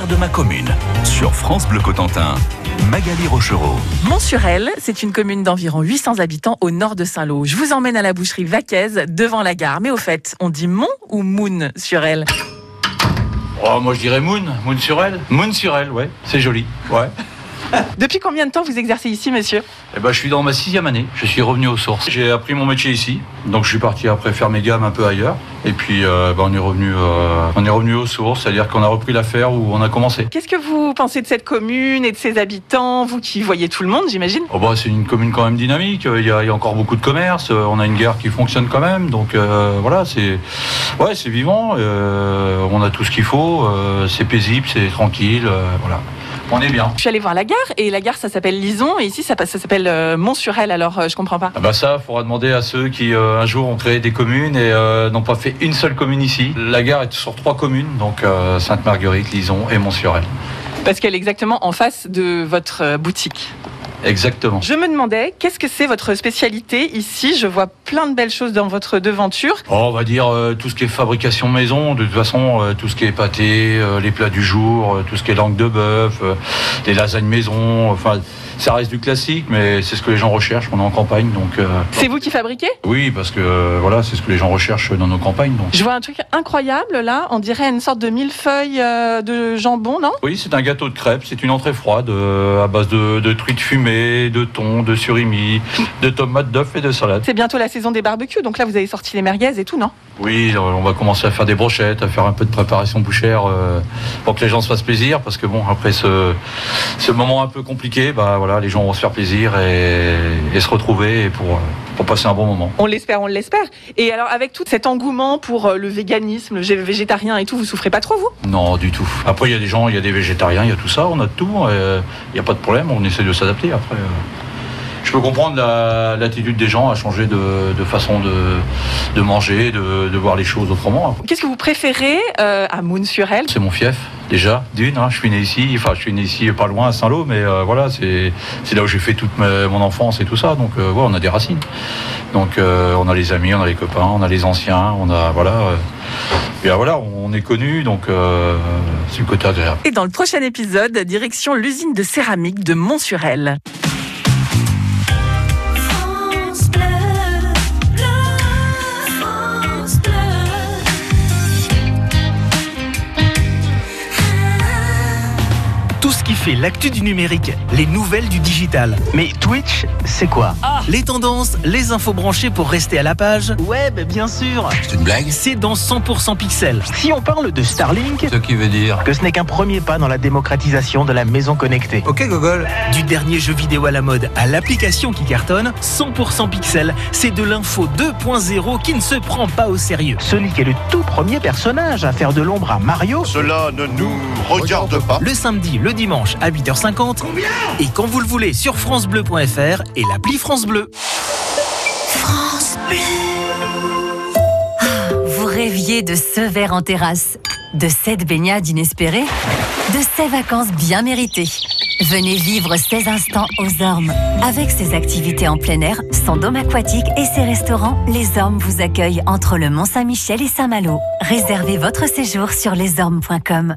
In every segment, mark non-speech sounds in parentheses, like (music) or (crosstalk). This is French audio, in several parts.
fier de ma commune. Sur France Bleu Cotentin, Magali Rochereau. Montsurel, c'est une commune d'environ 800 habitants au nord de Saint-Lô. Je vous emmène à la boucherie Vaquaise, devant la gare. Mais au fait, on dit Mont ou Moon sur elle Oh, moi je dirais Moon, Moon sur elle. Moon sur elle, ouais, c'est joli. Ouais. (laughs) Depuis combien de temps vous exercez ici, monsieur? Eh ben, je suis dans ma sixième année. Je suis revenu aux sources. J'ai appris mon métier ici, donc je suis parti après faire mes gammes un peu ailleurs. Et puis, euh, ben, on est revenu, euh, on est revenu aux sources, c'est-à-dire qu'on a repris l'affaire où on a commencé. Qu'est-ce que vous pensez de cette commune et de ses habitants? Vous qui voyez tout le monde, j'imagine Oh, bah, c'est une commune quand même dynamique. Il y, a, il y a encore beaucoup de commerce. On a une gare qui fonctionne quand même. Donc euh, voilà, c'est ouais, vivant. Euh, on a tout ce qu'il faut. Euh, c'est paisible, c'est tranquille. euh, voilà, on est bien. Je suis allée voir la gare et la gare ça s'appelle Lison et ici ça, ça s'appelle euh, Mont-sur-Elle alors euh, je comprends pas. Ah bah ça, faudra demander à ceux qui euh, un jour ont créé des communes et euh, n'ont pas fait une seule commune ici. La gare est sur trois communes, donc Sainte-Marguerite, Lison et Mont-sur-Elle. Parce qu'elle est exactement en face de votre boutique. Exactement. Je me demandais qu'est-ce que c'est votre spécialité ici? Je vois plein de belles choses dans votre devanture. Oh, on va dire euh, tout ce qui est fabrication maison, de toute façon, euh, tout ce qui est pâté, euh, les plats du jour, tout ce qui est langue de bœuf, les lasagnes maison, enfin, ça reste du classique, mais c'est ce que les gens recherchent. On est en campagne, donc C'est vous qui fabriquez? Oui, parce que voilà, c'est ce que les gens recherchent dans nos campagnes. Donc. Je vois un truc incroyable là, on dirait une sorte de millefeuille de jambon, non? Oui, c'est un gâteau de crêpes, c'est une entrée froide à base de, de truites fumées, de thon, de surimi, de tomates d'œufs et de salade. C'est bientôt la saison des barbecues, donc là vous avez sorti les merguez et tout, non? Oui, on va commencer à faire des brochettes, à faire un peu de préparation bouchère euh, pour que les gens se fassent plaisir, parce que bon, après ce, ce moment un peu compliqué, bah voilà, les gens vont se faire plaisir et, et se retrouver pour, pour passer un bon moment. On l'espère, on l'espère. Et alors avec tout cet engouement pour euh, le véganisme, le gé- végétarien et tout, vous souffrez pas trop vous? Non, du tout. Après, il y a des gens, il y a des végétariens, il y a tout ça, on a de tout. euh, Il n'y a pas de problème, on essaie de s'adapter. Après, euh, je peux comprendre la- l'attitude des gens à changer de, de façon de, de manger, de, de voir les choses autrement. Qu'est-ce que vous préférez euh, à Moon-sur-Elle C'est mon fief, déjà, d'une. hein, je suis né ici, enfin, je suis né ici pas loin à Saint-Lô, mais euh, voilà, c'est là où j'ai fait toute ma- mon enfance et tout ça. Donc, euh, ouais, on a des racines. Donc, on a les amis, on a les copains, on a les anciens, on a, voilà. Et euh, voilà, on est connus, donc euh, c'est le côté agréable. Et dans le prochain épisode, direction l'usine de céramique de Mont-sur-Elle. L'actu du numérique, les nouvelles du digital. Mais Twitch, c'est quoi Les tendances, les infos branchées pour rester à la page, Web, bien sûr. C'est une blague c'est dans 100% pixels. Si on parle de Starlink, Ce qui veut dire. que ce n'est qu'un premier pas dans la démocratisation de la maison connectée. Ok Google. Du dernier jeu vidéo à la mode à l'application qui cartonne, 100% pixels, c'est de l'info 2.0 qui ne se prend pas au sérieux. Sonic est le tout premier personnage à faire de l'ombre à Mario. Cela ne nous regarde pas. Le samedi, le dimanche à 8h50. et quand vous le voulez sur FranceBleu.fr et l'appli France Bleu. France Bleu. Vous rêviez de ce verre en terrasse, de cette baignade inespérée, de ces vacances bien méritées. Venez vivre ces instants aux Ormes. Avec ses activités en plein air, son dôme aquatique et ses restaurants, les Ormes vous accueillent entre le Mont-Saint-Michel et Saint-Malo. Réservez votre séjour sur lesormes.com.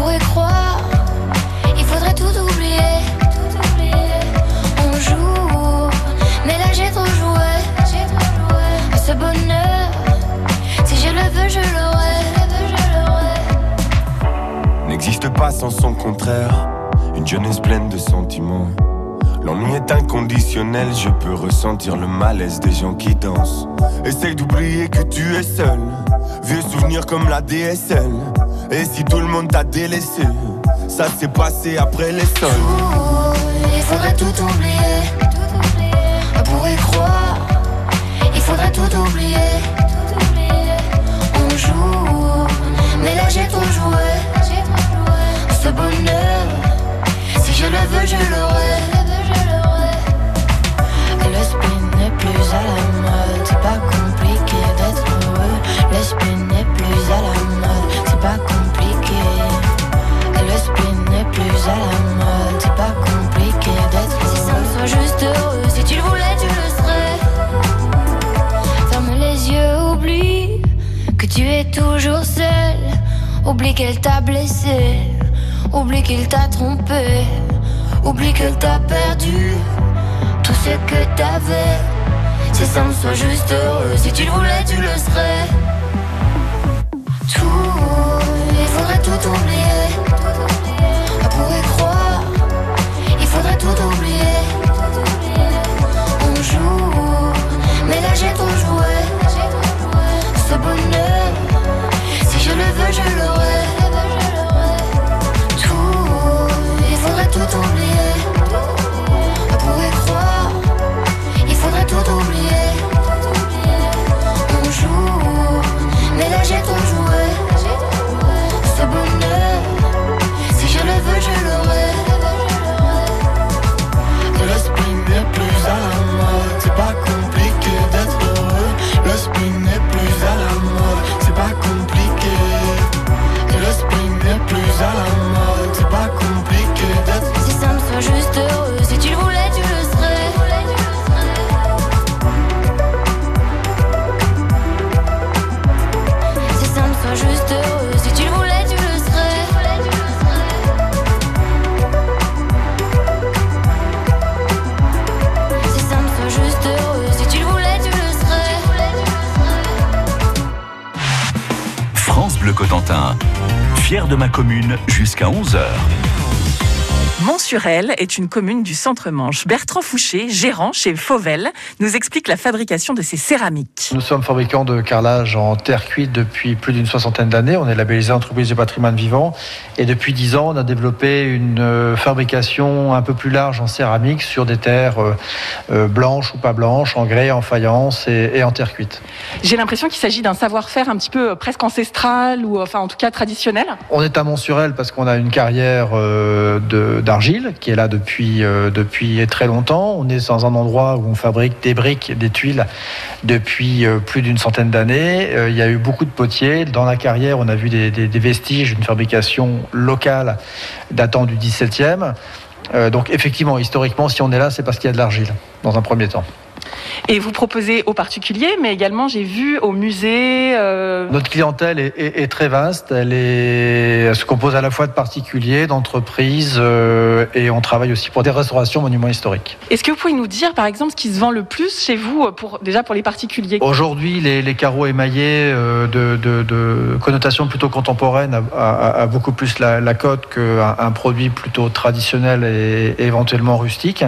Pourrait croire, il faudrait tout oublier. Tout oublier. On joue, mais là j'ai trop joué. Ce bonheur, si je le veux. Je l'aurai. N'existe pas sans son contraire. Une jeunesse pleine de sentiments. L'ennui est inconditionnel, je peux ressentir le malaise des gens qui dansent. Essaye d'oublier que tu es seul. Vieux souvenirs comme la DSL. Et si tout le monde t'a délaissé, ça s'est passé après les sols. Il faudrait tout oublier. Pour y croire, il faudrait tout oublier. On joue, mais là j'ai trop joué. Ce bonheur, si je le veux, je l'aurai. Le spin n'est plus à la mode, c'est pas compliqué d'être heureux. Le spin n'est plus à la mode, c'est pas compliqué. C'est pas compliqué d'être. Si ça me soit juste heureux, si tu le voulais, tu le serais. Ferme les yeux, oublie que tu es toujours seul. Oublie qu'elle t'a blessé, oublie qu'il t'a trompé, oublie qu'elle t'a perdu tout ce que t'avais. Si ça me soit juste heureux, si tu le voulais, tu le serais. Commune jusqu'à 11h. Mont-sur-Elle est une commune du centre-Manche. Bertrand Fouché, gérant chez Fauvel, nous explique la fabrication de ces céramiques. Nous sommes fabricants de carrelage en terre cuite depuis plus d'une soixantaine d'années. On est labellisé entreprise du patrimoine vivant. Et depuis dix ans, on a développé une euh, fabrication un peu plus large en céramique sur des terres euh, euh, blanches ou pas blanches, en grès, en faïence et, en terre cuite. J'ai l'impression qu'il s'agit d'un savoir-faire un petit peu presque ancestral ou enfin en tout cas traditionnel. On est à Mont-sur-Elle parce qu'on a une carrière de- d'argile qui est là depuis, euh, depuis très longtemps. On est dans un endroit où on fabrique des briques, des tuiles depuis euh, plus d'une centaine d'années. Euh, Il y a eu beaucoup de potiers. Dans la carrière, on a vu des, vestiges d'une fabrication locale datant du 17e. Euh, donc effectivement, historiquement, si on est là, c'est parce qu'il y a de l'argile, dans un premier temps. Et vous proposez aux particuliers, mais également j'ai vu au musée. euh, Notre clientèle est, est- est très vaste. Elle, est, elle se compose à la fois de particuliers, d'entreprises, euh, et on travaille aussi pour des restaurations monuments historiques. Est-ce que vous pouvez nous dire par exemple ce qui se vend le plus chez vous euh, pour déjà pour les particuliers? Aujourd'hui, les, les carreaux émaillés euh, de, de- de connotation plutôt contemporaine a, a- a beaucoup plus la, la cote qu'un un produit plutôt traditionnel et, et éventuellement rustique.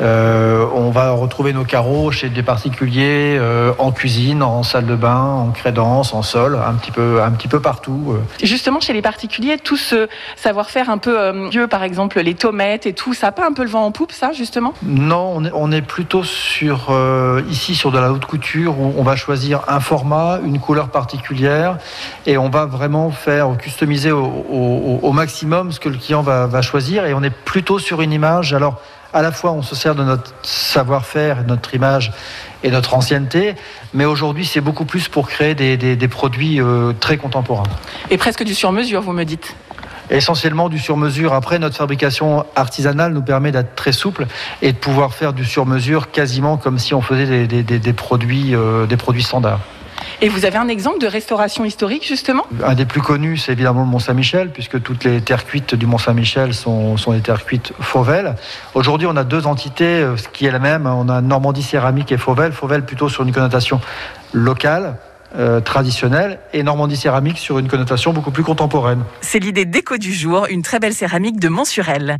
On va retrouver nos carreaux chez des particuliers euh, en cuisine, en salle de bain, en crédence, en sol, un petit peu, un petit peu partout. euh. Justement chez les particuliers, tout ce savoir-faire un peu euh, vieux, par exemple les tomates et tout, ça a pas un peu le vent en poupe, ça justement? Non, on est, on est plutôt sur euh, ici sur de la haute couture où on va choisir un format, une couleur particulière et on va vraiment faire customiser au, au- au maximum ce que le client va, va choisir et on est plutôt sur une image. Alors à la fois on se sert de notre savoir-faire, notre image et notre ancienneté, mais aujourd'hui c'est beaucoup plus pour créer des, des- des produits euh, très contemporains. Et presque du sur-mesure, vous me dites. Essentiellement du sur-mesure. Après, notre fabrication artisanale nous permet d'être très souple et de pouvoir faire du sur-mesure quasiment comme si on faisait des, des- des- des produits, euh, des produits standards. Et vous avez un exemple de restauration historique justement? Un des plus connus, c'est évidemment le Mont-Saint-Michel, puisque toutes les terres cuites du Mont-Saint-Michel sont, sont des terres cuites Fauvel. Aujourd'hui, on a deux entités, euh, ce qui est la même. On a Normandie Céramique et Fauvel. Fauvel plutôt sur une connotation locale, euh, traditionnelle, et Normandie Céramique sur une connotation beaucoup plus contemporaine. C'est l'idée déco du jour, une très belle céramique de Mont-sur-Elle.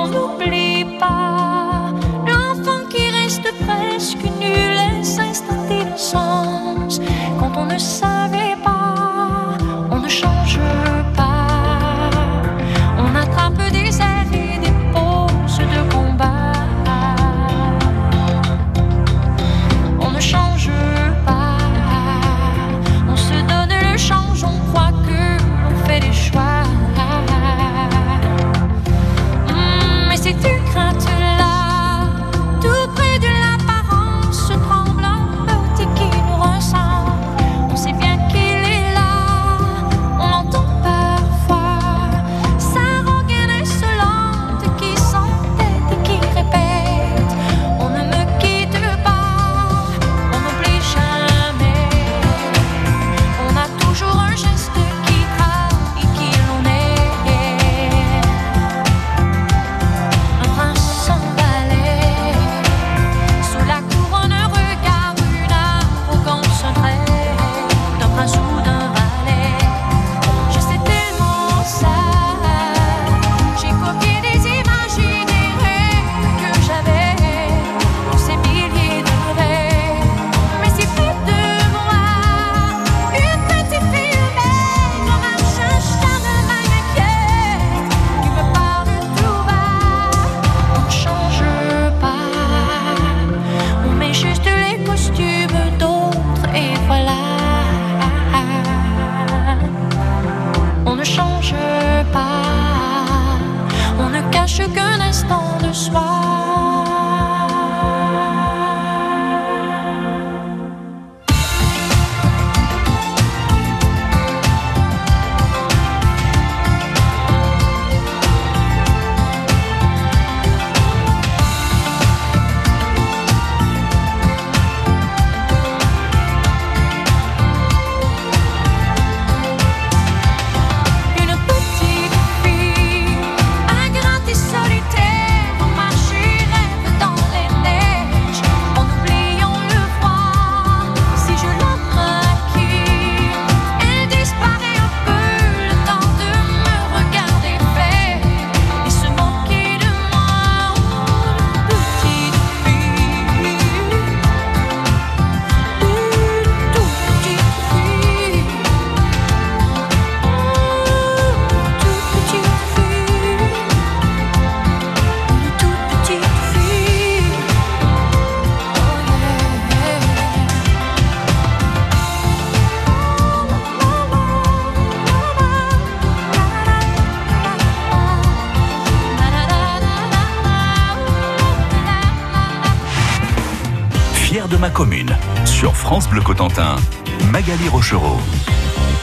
On n'oublie pas l'enfant qui reste presque nul et s'installe d'innocence. Quand on ne savait Cotentin, Magali Rochereau.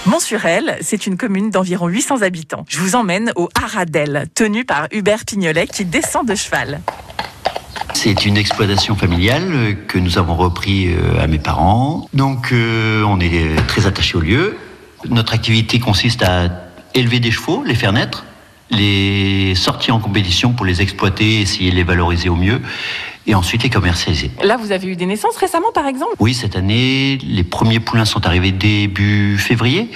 Montsurel, c'est une commune d'environ 800 habitants. Je vous emmène au Haradel, tenu par Hubert Pignolet qui descend de cheval. C'est une exploitation familiale que nous avons repris euh, à mes parents. Donc euh, on est très attaché au lieu. Notre activité consiste à élever des chevaux, les faire naître, les sortir en compétition pour les exploiter, essayer de les valoriser au mieux, et ensuite les commercialiser. Là, vous avez eu des naissances récemment, par exemple? Oui, cette année, les premiers poulains sont arrivés début février.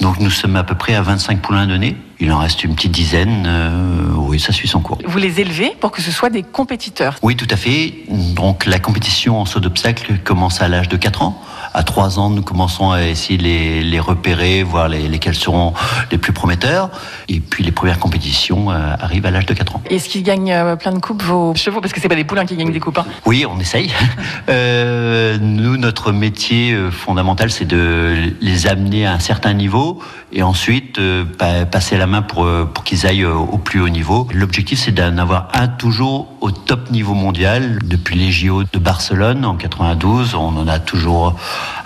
Donc nous sommes à peu près à 25 poulains donnés. Il en reste une petite dizaine. euh, oui, ça suit son cours. Vous les élevez pour que ce soit des compétiteurs? Oui, tout à fait. Donc la compétition en saut d'obstacle commence à l'âge de 4 ans. À 3 ans, nous commençons à essayer de les, les repérer, voir les, lesquels seront les plus prometteurs. Et puis les premières compétitions euh, arrivent à l'âge de 4 ans. Est-ce qu'ils gagnent euh, plein de coupes, vos chevaux? Parce que c'est pas des poulains qui gagnent des coupes. hein. Oui, on essaye. (laughs) Euh, nous, notre métier euh, fondamental, c'est de les amener à un certain niveau et ensuite pa- passer la main pour, pour qu'ils aillent au plus haut niveau. L'objectif, c'est d'en avoir un toujours au top niveau mondial. Depuis les JO de Barcelone en 92, on en a toujours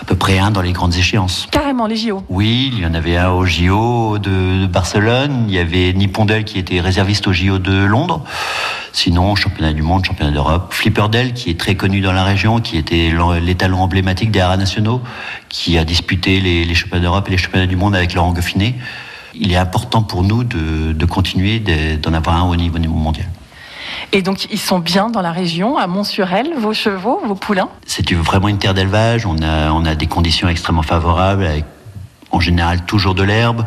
à peu près un dans les grandes échéances. Carrément, les JO. Oui, il y en avait un au JO de, de Barcelone. Il y avait Nippondel qui était réserviste au JO de Londres. Sinon, championnat du monde, championnat d'Europe. Flipperdale qui est très connu dans la région, qui était l'étalon emblématique des haras nationaux, qui a disputé les, les championnats d'Europe et les championnats du monde avec Laurent Goffinet. Il est important pour nous de, de continuer de- d'en avoir un au niveau mondial. Et donc, ils sont bien dans la région, à Mont-sur-Elle, vos chevaux, vos poulains? C'est vraiment une terre d'élevage. On a, on a des conditions extrêmement favorables, en général toujours de l'herbe,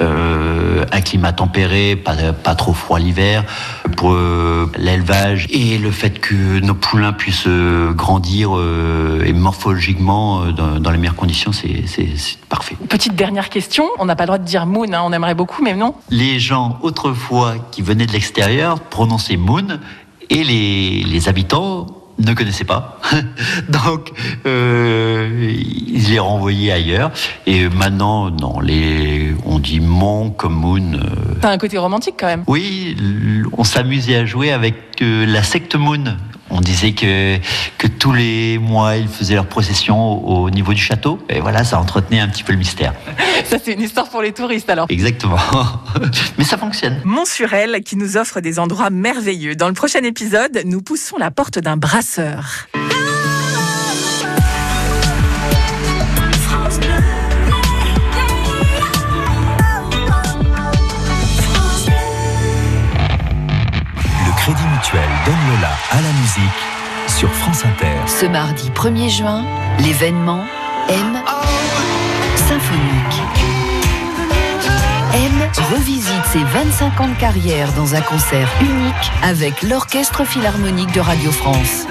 euh, un climat tempéré, pas, pas trop froid l'hiver. Pour euh, l'élevage et le fait que nos poulains puissent euh, grandir et morphologiquement dans, dans les meilleures conditions, c'est parfait. Petite dernière question, on n'a pas le droit de dire Moon, hein, on aimerait beaucoup, mais non. Les gens autrefois qui venaient de l'extérieur prononçaient Moon et les, les habitants ne connaissaient pas. (laughs) Donc, euh, ils les renvoyaient ailleurs. Et maintenant, non, les, on dit Mon comme Moon. euh. T'as un côté romantique quand même. Oui, on s'amusait à jouer avec euh, la secte Moon. On disait que, que tous les mois, ils faisaient leur procession au, au niveau du château. Et voilà, ça entretenait un petit peu le mystère. (laughs) Ça, c'est une histoire pour les touristes alors. Exactement. (laughs) Mais ça fonctionne. Mont-sur-Elle qui nous offre des endroits merveilleux. Dans le prochain épisode, nous poussons la porte d'un brasseur. Sur France Inter. Ce mardi 1er juin, l'événement M Symphonique. M revisite ses 25 ans de carrière dans un concert unique avec l'Orchestre Philharmonique de Radio France.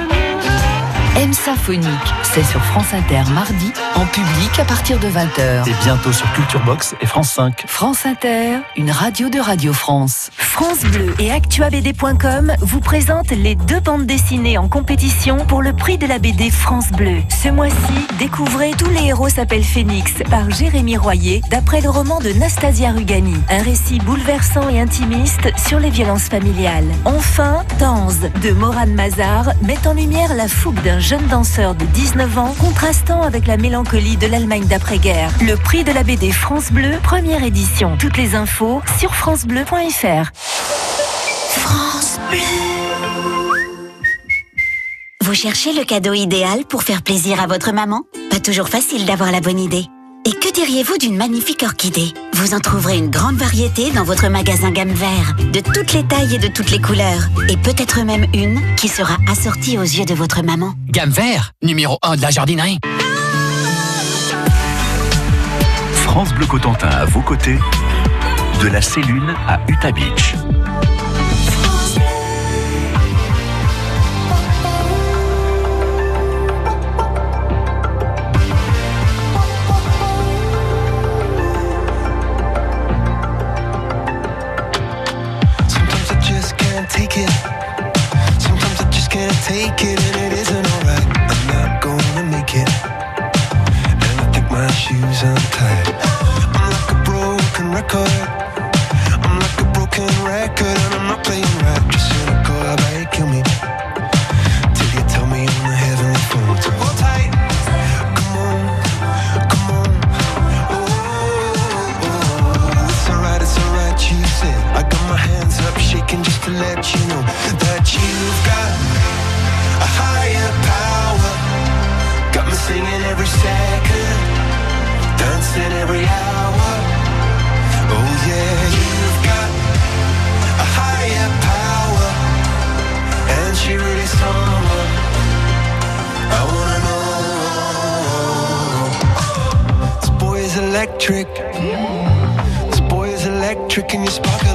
M Symphonique, c'est sur France Inter mardi, en public à partir de 20h. Et bientôt sur Culture Box et France 5. France Inter, une radio de Radio France. France Bleu et ActuaBD.com vous présentent les deux bandes dessinées en compétition pour le prix de la BD France Bleu. Ce mois-ci, découvrez Tous les héros s'appellent Phoenix par Jérémy Royer, d'après le roman de Nastasia Rugani. Un récit bouleversant et intimiste sur les violences familiales. Enfin, Tanz de Moran Mazar met en lumière la fougue d'un jeune danseur de 19 ans, contrastant avec la mélancolie de l'Allemagne d'après-guerre. Le prix de la BD France Bleu, première édition. Toutes les infos sur francebleu.fr. France Bleu. Vous cherchez le cadeau idéal pour faire plaisir à votre maman? Pas toujours facile d'avoir la bonne idée. Et que diriez-vous d'une magnifique orchidée? Vous en trouverez une grande variété dans votre magasin gamme vert, de toutes les tailles et de toutes les couleurs, et peut-être même une qui sera assortie aux yeux de votre maman. Gamme vert, numéro 1 de la jardinerie. France Bleu Cotentin à vos côtés, de la Célune à Utah Beach. I'm like a broken record. trick. This boy is electric and you sparkle.